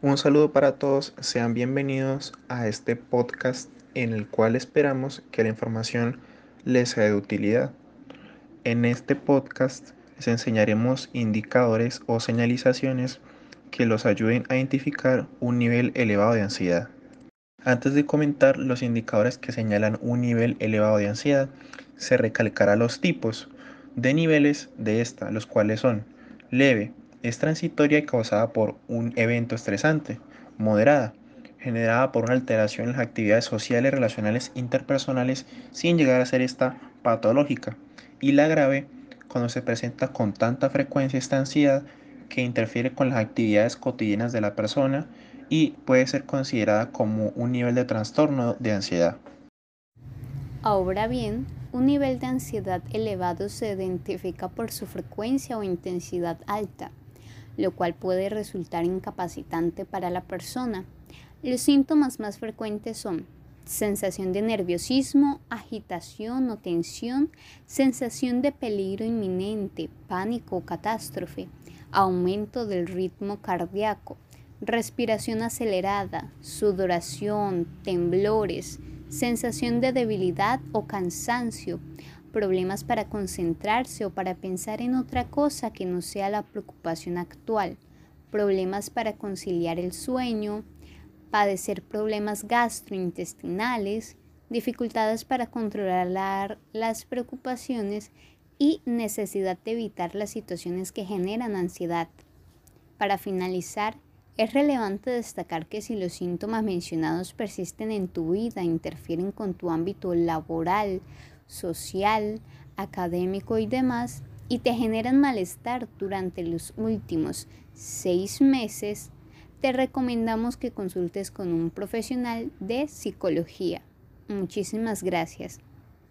Un saludo para todos, sean bienvenidos a este podcast en el cual esperamos que la información les sea de utilidad. En este podcast les enseñaremos indicadores o señalizaciones que los ayuden a identificar un nivel elevado de ansiedad. Antes de comentar los indicadores que señalan un nivel elevado de ansiedad, se recalcará los tipos de niveles de esta, los cuales son leve, es transitoria y causada por un evento estresante, moderada, generada por una alteración en las actividades sociales, relacionales, interpersonales, sin llegar a ser esta patológica, y la grave, cuando se presenta con tanta frecuencia esta ansiedad que interfiere con las actividades cotidianas de la persona y puede ser considerada como un nivel de trastorno de ansiedad. Ahora bien, un nivel de ansiedad elevado se identifica por su frecuencia o intensidad alta, lo cual puede resultar incapacitante para la persona. Los síntomas más frecuentes son sensación de nerviosismo, agitación o tensión, sensación de peligro inminente, pánico o catástrofe, aumento del ritmo cardíaco, respiración acelerada, sudoración, temblores, sensación de debilidad o cansancio, problemas para concentrarse o para pensar en otra cosa que no sea la preocupación actual, problemas para conciliar el sueño, padecer problemas gastrointestinales, dificultades para controlar las preocupaciones y necesidad de evitar las situaciones que generan ansiedad. Para finalizar, es relevante destacar que si los síntomas mencionados persisten en tu vida, interfieren con tu ámbito laboral, social, académico y demás, y te generan malestar durante los últimos seis meses, te recomendamos que consultes con un profesional de psicología. Muchísimas gracias.